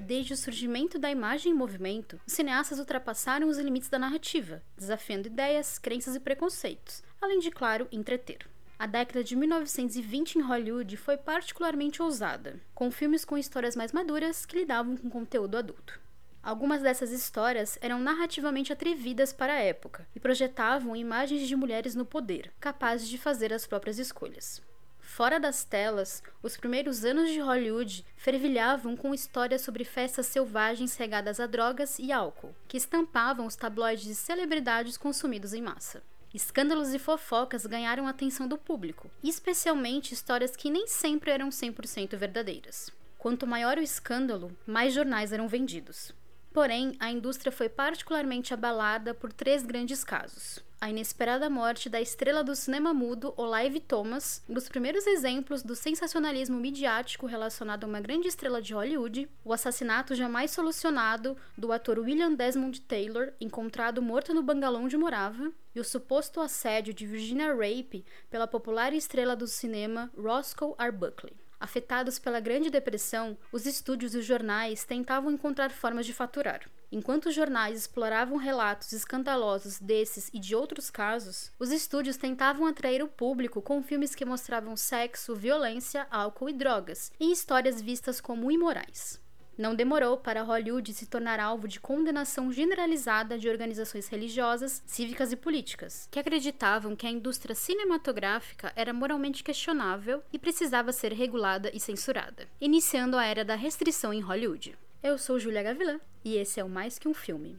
Desde o surgimento da imagem em movimento, os cineastas ultrapassaram os limites da narrativa, desafiando ideias, crenças e preconceitos, além de, claro, entreter. A década de 1920 em Hollywood foi particularmente ousada, com filmes com histórias mais maduras que lidavam com conteúdo adulto. Algumas dessas histórias eram narrativamente atrevidas para a época e projetavam imagens de mulheres no poder, capazes de fazer as próprias escolhas. Fora das telas, os primeiros anos de Hollywood fervilhavam com histórias sobre festas selvagens regadas a drogas e álcool, que estampavam os tabloides de celebridades consumidos em massa. Escândalos e fofocas ganharam a atenção do público, especialmente histórias que nem sempre eram 100% verdadeiras. Quanto maior o escândalo, mais jornais eram vendidos. Porém, a indústria foi particularmente abalada por três grandes casos. A inesperada morte da estrela do cinema mudo Olive Thomas, um dos primeiros exemplos do sensacionalismo midiático relacionado a uma grande estrela de Hollywood, o assassinato jamais solucionado do ator William Desmond Taylor, encontrado morto no bangalô onde morava, e o suposto assédio de Virginia Rape pela popular estrela do cinema Roscoe Arbuckle. Afetados pela Grande Depressão, os estúdios e os jornais tentavam encontrar formas de faturar. Enquanto os jornais exploravam relatos escandalosos desses e de outros casos, os estúdios tentavam atrair o público com filmes que mostravam sexo, violência, álcool e drogas, e histórias vistas como imorais. Não demorou para Hollywood se tornar alvo de condenação generalizada de organizações religiosas, cívicas e políticas, que acreditavam que a indústria cinematográfica era moralmente questionável e precisava ser regulada e censurada, iniciando a era da restrição em Hollywood. Eu sou Julia Gavilã e esse é o Mais Que Um Filme.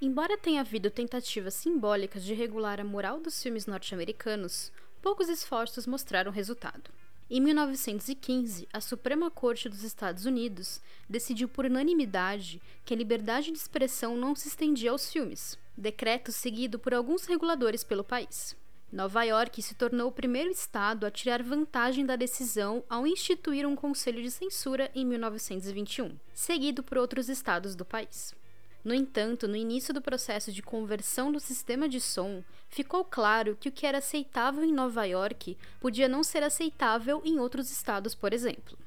Embora tenha havido tentativas simbólicas de regular a moral dos filmes norte-americanos, poucos esforços mostraram resultado. Em 1915, a Suprema Corte dos Estados Unidos decidiu por unanimidade que a liberdade de expressão não se estendia aos filmes, decreto seguido por alguns reguladores pelo país. Nova York se tornou o primeiro estado a tirar vantagem da decisão ao instituir um conselho de censura em 1921, seguido por outros estados do país. No entanto, no início do processo de conversão do sistema de som, ficou claro que o que era aceitável em Nova York podia não ser aceitável em outros estados, por exemplo.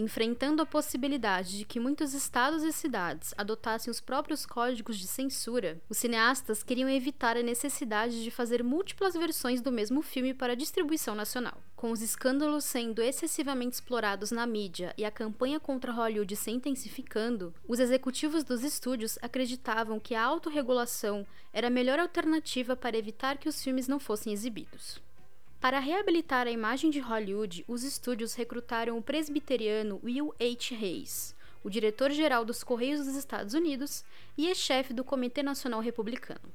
Enfrentando a possibilidade de que muitos estados e cidades adotassem os próprios códigos de censura, os cineastas queriam evitar a necessidade de fazer múltiplas versões do mesmo filme para distribuição nacional. Com os escândalos sendo excessivamente explorados na mídia e a campanha contra Hollywood se intensificando, os executivos dos estúdios acreditavam que a autorregulação era a melhor alternativa para evitar que os filmes não fossem exibidos. Para reabilitar a imagem de Hollywood, os estúdios recrutaram o presbiteriano Will H. Hayes, o diretor-geral dos Correios dos Estados Unidos e ex-chefe do Comitê Nacional Republicano.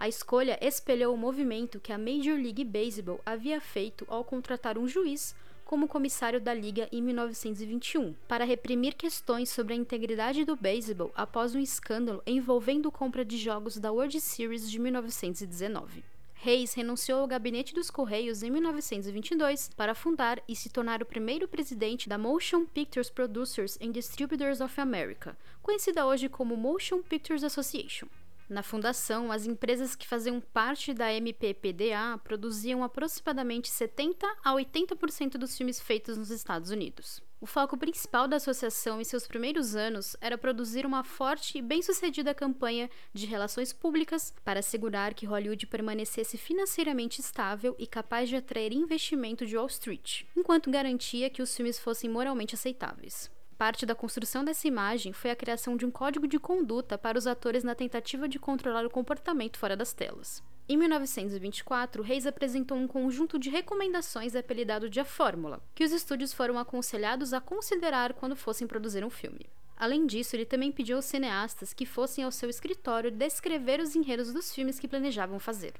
A escolha espelhou o movimento que a Major League Baseball havia feito ao contratar um juiz como comissário da liga em 1921, para reprimir questões sobre a integridade do beisebol após um escândalo envolvendo compra de jogos da World Series de 1919. Reis renunciou ao gabinete dos Correios em 1922 para fundar e se tornar o primeiro presidente da Motion Pictures Producers and Distributors of America, conhecida hoje como Motion Pictures Association. Na fundação, as empresas que faziam parte da MPPDA produziam aproximadamente 70 a 80% dos filmes feitos nos Estados Unidos. O foco principal da associação em seus primeiros anos era produzir uma forte e bem-sucedida campanha de relações públicas para assegurar que Hollywood permanecesse financeiramente estável e capaz de atrair investimento de Wall Street, enquanto garantia que os filmes fossem moralmente aceitáveis. Parte da construção dessa imagem foi a criação de um código de conduta para os atores na tentativa de controlar o comportamento fora das telas. Em 1924, Reis apresentou um conjunto de recomendações apelidado de A Fórmula, que os estúdios foram aconselhados a considerar quando fossem produzir um filme. Além disso, ele também pediu aos cineastas que fossem ao seu escritório descrever os enredos dos filmes que planejavam fazer.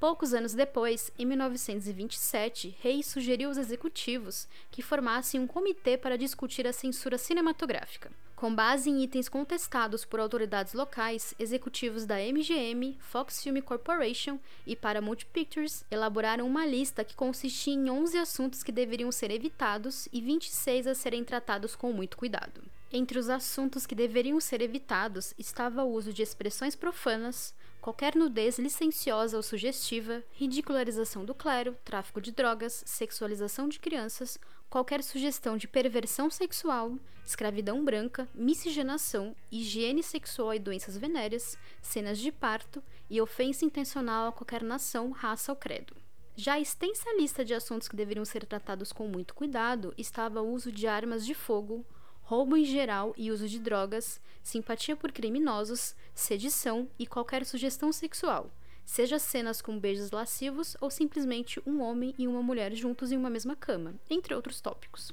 Poucos anos depois, em 1927, Reis sugeriu aos executivos que formassem um comitê para discutir a censura cinematográfica. Com base em itens contestados por autoridades locais, executivos da MGM, Fox Film Corporation e Paramount Pictures elaboraram uma lista que consistia em 11 assuntos que deveriam ser evitados e 26 a serem tratados com muito cuidado. Entre os assuntos que deveriam ser evitados estava o uso de expressões profanas, qualquer nudez licenciosa ou sugestiva, ridicularização do clero, tráfico de drogas, sexualização de crianças, qualquer sugestão de perversão sexual, escravidão branca, miscigenação, higiene sexual e doenças venéreas, cenas de parto e ofensa intencional a qualquer nação, raça ou credo. Já a extensa lista de assuntos que deveriam ser tratados com muito cuidado estava o uso de armas de fogo, roubo em geral e uso de drogas, simpatia por criminosos, sedição e qualquer sugestão sexual, seja cenas com beijos lascivos ou simplesmente um homem e uma mulher juntos em uma mesma cama, entre outros tópicos.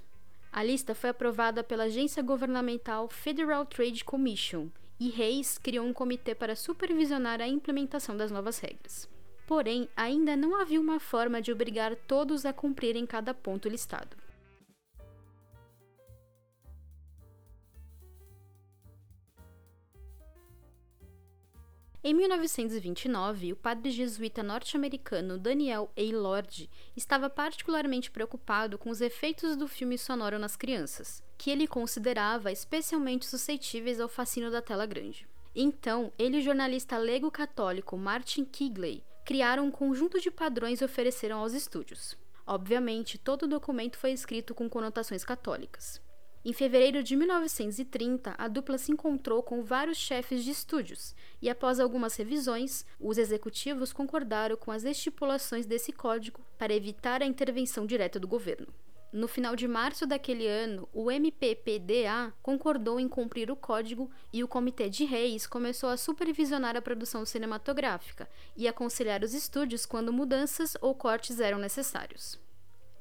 A lista foi aprovada pela agência governamental Federal Trade Commission e Reis criou um comitê para supervisionar a implementação das novas regras. Porém, ainda não havia uma forma de obrigar todos a cumprirem cada ponto listado. Em 1929, o padre jesuíta norte-americano Daniel A. Lord estava particularmente preocupado com os efeitos do filme sonoro nas crianças, que ele considerava especialmente suscetíveis ao fascínio da tela grande. Então, ele e o jornalista lego católico Martin Kigley criaram um conjunto de padrões e ofereceram aos estúdios. Obviamente, todo o documento foi escrito com conotações católicas. Em fevereiro de 1930, a dupla se encontrou com vários chefes de estúdios e, após algumas revisões, os executivos concordaram com as estipulações desse código para evitar a intervenção direta do governo. No final de março daquele ano, o MPPDA concordou em cumprir o código e o Comitê de Reis começou a supervisionar a produção cinematográfica e aconselhar os estúdios quando mudanças ou cortes eram necessários.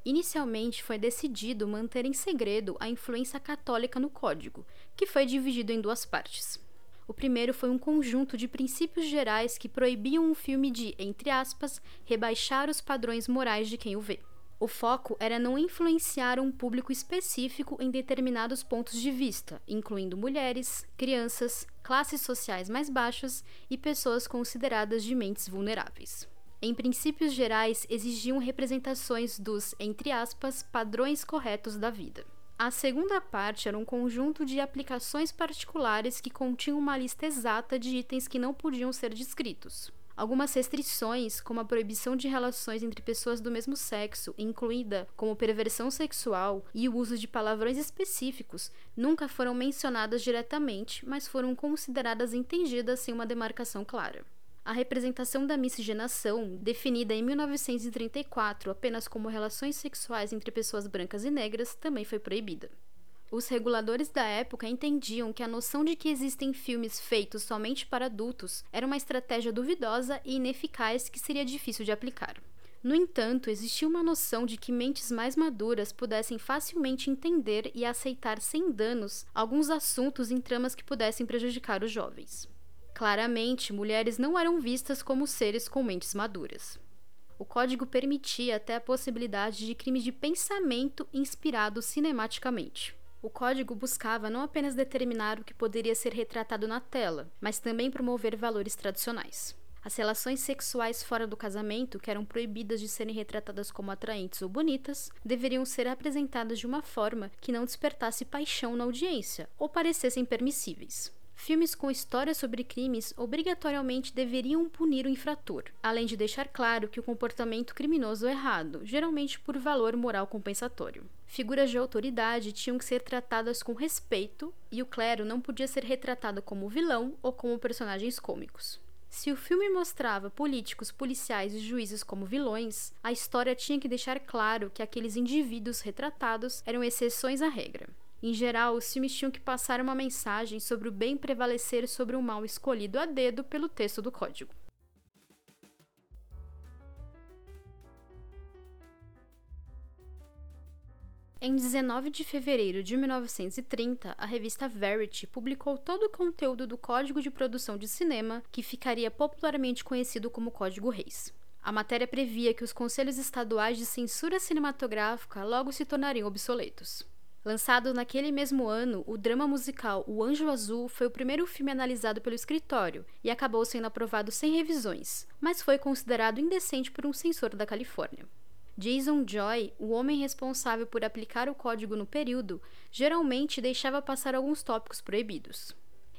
Inicialmente foi decidido manter em segredo a influência católica no código, que foi dividido em duas partes. O primeiro foi um conjunto de princípios gerais que proibiam um filme de, entre aspas, rebaixar os padrões morais de quem o vê. O foco era não influenciar um público específico em determinados pontos de vista, incluindo mulheres, crianças, classes sociais mais baixas e pessoas consideradas de mentes vulneráveis. Em princípios gerais, exigiam representações dos, entre aspas, padrões corretos da vida. A segunda parte era um conjunto de aplicações particulares que continham uma lista exata de itens que não podiam ser descritos. Algumas restrições, como a proibição de relações entre pessoas do mesmo sexo, incluída como perversão sexual e o uso de palavrões específicos, nunca foram mencionadas diretamente, mas foram consideradas entendidas sem uma demarcação clara. A representação da miscigenação, definida em 1934 apenas como relações sexuais entre pessoas brancas e negras, também foi proibida. Os reguladores da época entendiam que a noção de que existem filmes feitos somente para adultos era uma estratégia duvidosa e ineficaz que seria difícil de aplicar. No entanto, existia uma noção de que mentes mais maduras pudessem facilmente entender e aceitar sem danos alguns assuntos em tramas que pudessem prejudicar os jovens. Claramente, mulheres não eram vistas como seres com mentes maduras. O código permitia até a possibilidade de crimes de pensamento inspirados cinematicamente. O código buscava não apenas determinar o que poderia ser retratado na tela, mas também promover valores tradicionais. As relações sexuais fora do casamento, que eram proibidas de serem retratadas como atraentes ou bonitas, deveriam ser apresentadas de uma forma que não despertasse paixão na audiência ou parecessem permissíveis. Filmes com histórias sobre crimes obrigatoriamente deveriam punir o infrator, além de deixar claro que o comportamento criminoso é errado, geralmente por valor moral compensatório. Figuras de autoridade tinham que ser tratadas com respeito e o clero não podia ser retratado como vilão ou como personagens cômicos. Se o filme mostrava políticos, policiais e juízes como vilões, a história tinha que deixar claro que aqueles indivíduos retratados eram exceções à regra. Em geral, os filmes tinham que passar uma mensagem sobre o bem prevalecer sobre o mal escolhido a dedo pelo texto do código. Em 19 de fevereiro de 1930, a revista Verity publicou todo o conteúdo do Código de Produção de Cinema, que ficaria popularmente conhecido como Código Reis. A matéria previa que os conselhos estaduais de censura cinematográfica logo se tornariam obsoletos. Lançado naquele mesmo ano, o drama musical O Anjo Azul foi o primeiro filme analisado pelo escritório e acabou sendo aprovado sem revisões, mas foi considerado indecente por um censor da Califórnia. Jason Joy, o homem responsável por aplicar o código no período, geralmente deixava passar alguns tópicos proibidos.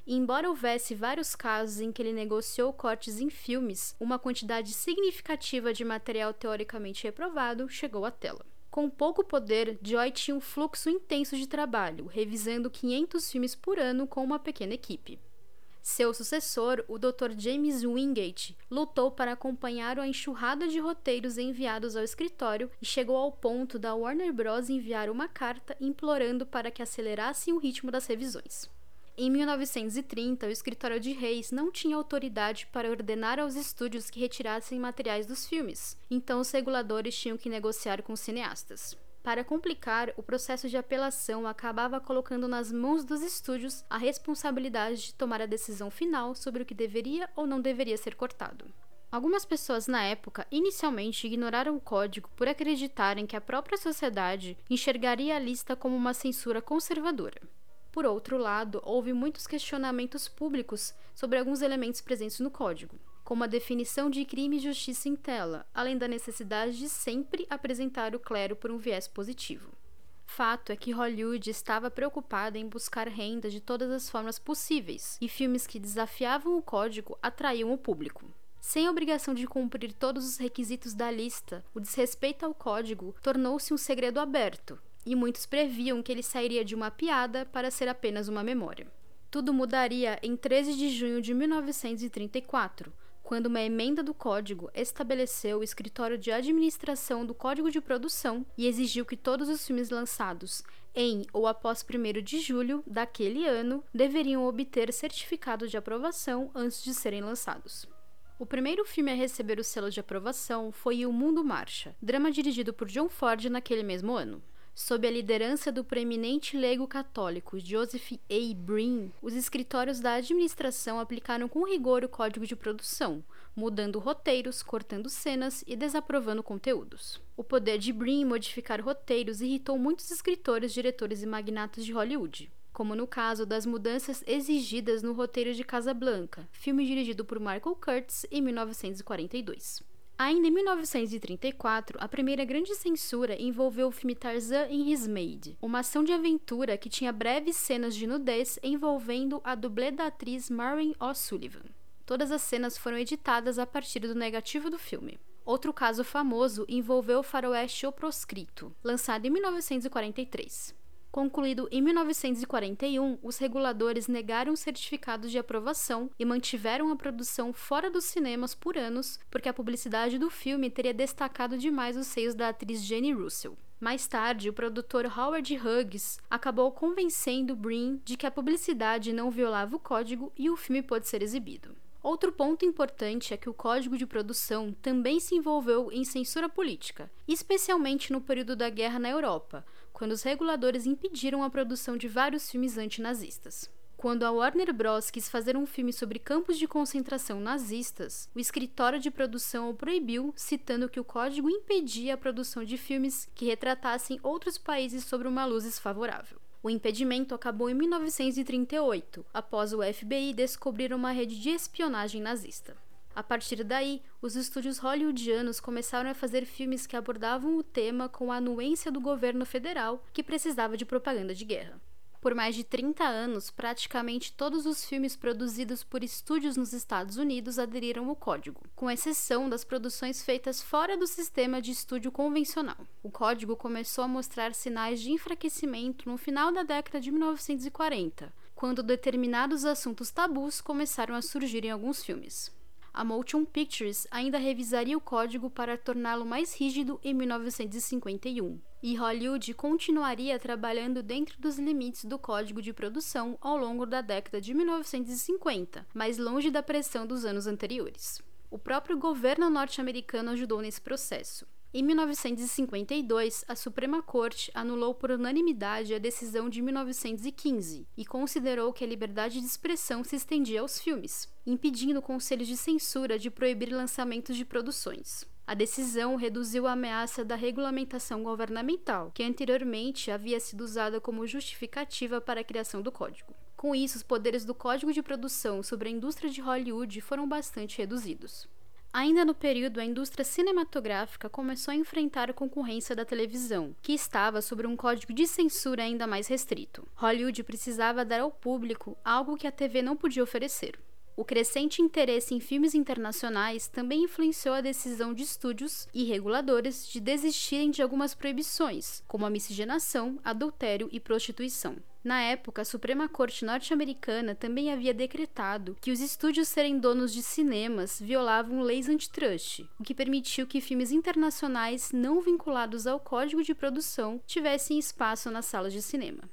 Embora houvesse vários casos em que ele negociou cortes em filmes, uma quantidade significativa de material teoricamente reprovado chegou à tela. Com pouco poder, Joy tinha um fluxo intenso de trabalho, revisando 500 filmes por ano com uma pequena equipe. Seu sucessor, o Dr. James Wingate, lutou para acompanhar a enxurrada de roteiros enviados ao escritório e chegou ao ponto da Warner Bros. enviar uma carta implorando para que acelerassem o ritmo das revisões. Em 1930, o escritório de Reis não tinha autoridade para ordenar aos estúdios que retirassem materiais dos filmes, então os reguladores tinham que negociar com os cineastas. Para complicar, o processo de apelação acabava colocando nas mãos dos estúdios a responsabilidade de tomar a decisão final sobre o que deveria ou não deveria ser cortado. Algumas pessoas na época inicialmente ignoraram o código por acreditarem que a própria sociedade enxergaria a lista como uma censura conservadora. Por outro lado, houve muitos questionamentos públicos sobre alguns elementos presentes no código, como a definição de crime e justiça em tela, além da necessidade de sempre apresentar o clero por um viés positivo. Fato é que Hollywood estava preocupada em buscar renda de todas as formas possíveis, e filmes que desafiavam o código atraíam o público. Sem obrigação de cumprir todos os requisitos da lista, o desrespeito ao código tornou-se um segredo aberto, e muitos previam que ele sairia de uma piada para ser apenas uma memória. Tudo mudaria em 13 de junho de 1934, quando uma emenda do código estabeleceu o escritório de administração do Código de Produção e exigiu que todos os filmes lançados em ou após 1 de julho daquele ano deveriam obter certificado de aprovação antes de serem lançados. O primeiro filme a receber o selo de aprovação foi O Mundo Marcha, drama dirigido por John Ford naquele mesmo ano. Sob a liderança do preeminente leigo católico Joseph A. Breen, os escritórios da administração aplicaram com rigor o código de produção, mudando roteiros, cortando cenas e desaprovando conteúdos. O poder de Breen modificar roteiros irritou muitos escritores, diretores e magnatas de Hollywood como no caso das mudanças exigidas no roteiro de Casablanca, filme dirigido por Michael Curtis em 1942. Ainda em 1934, a primeira grande censura envolveu o filme Tarzan in His Maid, uma ação de aventura que tinha breves cenas de nudez envolvendo a dublê da atriz Maureen O'Sullivan. Todas as cenas foram editadas a partir do negativo do filme. Outro caso famoso envolveu o faroeste O Proscrito, lançado em 1943. Concluído em 1941, os reguladores negaram certificados de aprovação e mantiveram a produção fora dos cinemas por anos, porque a publicidade do filme teria destacado demais os seios da atriz Jenny Russell. Mais tarde, o produtor Howard Hughes acabou convencendo Breen de que a publicidade não violava o código e o filme pôde ser exibido. Outro ponto importante é que o código de produção também se envolveu em censura política, especialmente no período da guerra na Europa, quando os reguladores impediram a produção de vários filmes antinazistas. Quando a Warner Bros. quis fazer um filme sobre campos de concentração nazistas, o escritório de produção o proibiu, citando que o código impedia a produção de filmes que retratassem outros países sob uma luz desfavorável. O impedimento acabou em 1938, após o FBI descobrir uma rede de espionagem nazista. A partir daí, os estúdios hollywoodianos começaram a fazer filmes que abordavam o tema com a anuência do governo federal, que precisava de propaganda de guerra. Por mais de 30 anos, praticamente todos os filmes produzidos por estúdios nos Estados Unidos aderiram ao código, com exceção das produções feitas fora do sistema de estúdio convencional. O código começou a mostrar sinais de enfraquecimento no final da década de 1940, quando determinados assuntos tabus começaram a surgir em alguns filmes a Motion Pictures ainda revisaria o código para torná-lo mais rígido em 1951, e Hollywood continuaria trabalhando dentro dos limites do código de produção ao longo da década de 1950, mais longe da pressão dos anos anteriores. O próprio governo norte-americano ajudou nesse processo. Em 1952, a Suprema Corte anulou por unanimidade a decisão de 1915 e considerou que a liberdade de expressão se estendia aos filmes, impedindo conselhos de censura de proibir lançamentos de produções. A decisão reduziu a ameaça da regulamentação governamental, que anteriormente havia sido usada como justificativa para a criação do código. Com isso, os poderes do Código de Produção sobre a indústria de Hollywood foram bastante reduzidos. Ainda no período, a indústria cinematográfica começou a enfrentar a concorrência da televisão, que estava sob um código de censura ainda mais restrito. Hollywood precisava dar ao público algo que a TV não podia oferecer. O crescente interesse em filmes internacionais também influenciou a decisão de estúdios e reguladores de desistirem de algumas proibições, como a miscigenação, adultério e prostituição. Na época, a Suprema Corte norte-americana também havia decretado que os estúdios serem donos de cinemas violavam leis antitrust, o que permitiu que filmes internacionais não vinculados ao código de produção tivessem espaço nas salas de cinema.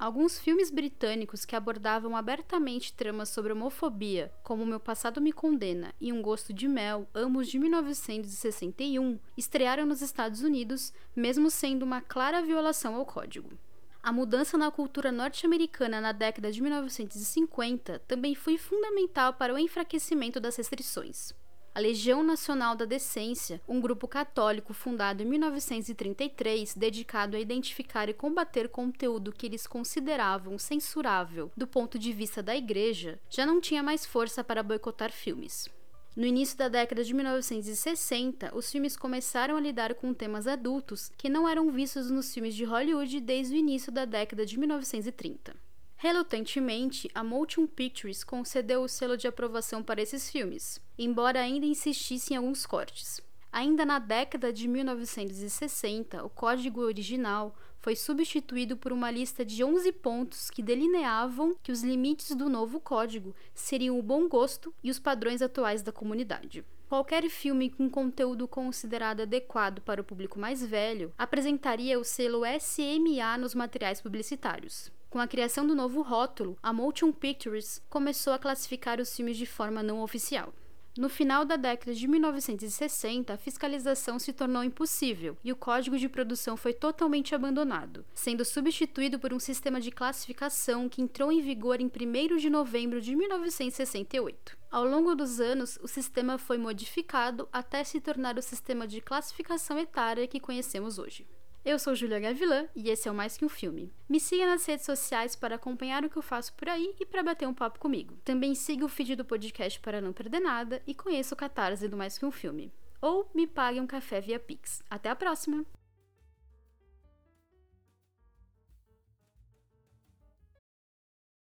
Alguns filmes britânicos que abordavam abertamente tramas sobre homofobia, como Meu Passado Me Condena e Um Gosto de Mel, ambos de 1961, estrearam nos Estados Unidos, mesmo sendo uma clara violação ao código. A mudança na cultura norte-americana na década de 1950 também foi fundamental para o enfraquecimento das restrições. A Legião Nacional da Decência, um grupo católico fundado em 1933 dedicado a identificar e combater conteúdo que eles consideravam censurável do ponto de vista da Igreja, já não tinha mais força para boicotar filmes. No início da década de 1960, os filmes começaram a lidar com temas adultos que não eram vistos nos filmes de Hollywood desde o início da década de 1930. Relutantemente, a Motion Pictures concedeu o selo de aprovação para esses filmes, embora ainda insistisse em alguns cortes. Ainda na década de 1960, o código original foi substituído por uma lista de 11 pontos que delineavam que os limites do novo código seriam o bom gosto e os padrões atuais da comunidade. Qualquer filme com conteúdo considerado adequado para o público mais velho apresentaria o selo SMA nos materiais publicitários. Com a criação do novo rótulo, a Motion Pictures começou a classificar os filmes de forma não oficial. No final da década de 1960, a fiscalização se tornou impossível e o código de produção foi totalmente abandonado, sendo substituído por um sistema de classificação que entrou em vigor em 1 de novembro de 1968. Ao longo dos anos, o sistema foi modificado até se tornar o sistema de classificação etária que conhecemos hoje. Eu sou Julia Gavilã e esse é o Mais Que Um Filme. Me siga nas redes sociais para acompanhar o que eu faço por aí e para bater um papo comigo. Também siga o feed do podcast para não perder nada e conheça o catarse do Mais Que Um Filme. Ou me pague um café via Pix. Até a próxima!